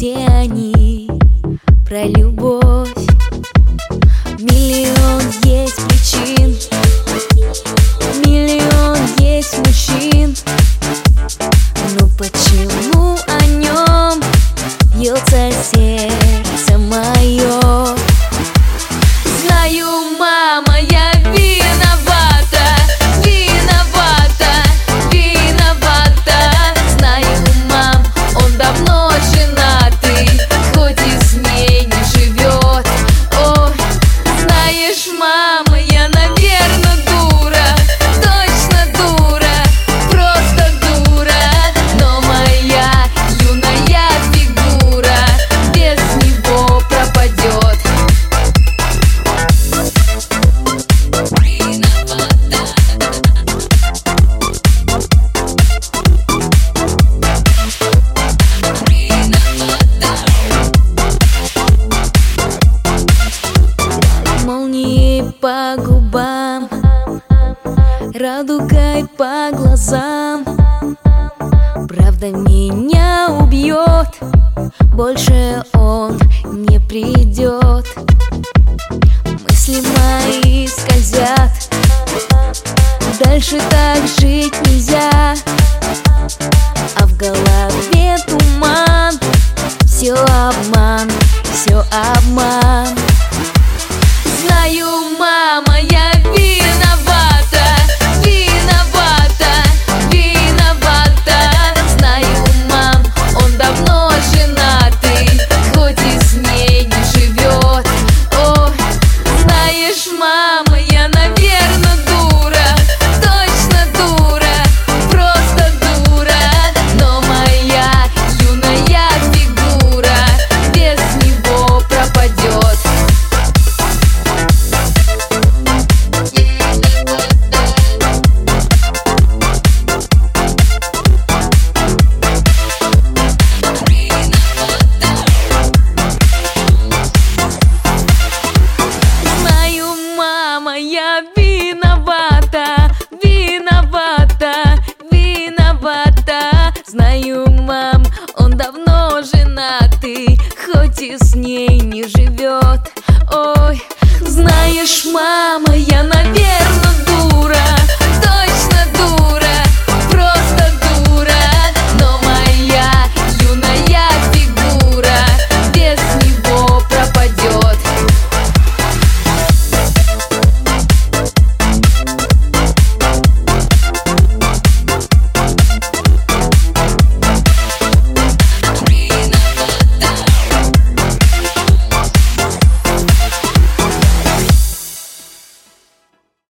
тени пролю. По губам. Радугой по глазам. Правда меня убьет. Больше он не придет. Мысли мои скользят. Дальше так жить нельзя. А в голове туман. Все обман, все обман Знаю, мам, он давно женатый Хоть и с ней не живет Ой, знаешь, мама, я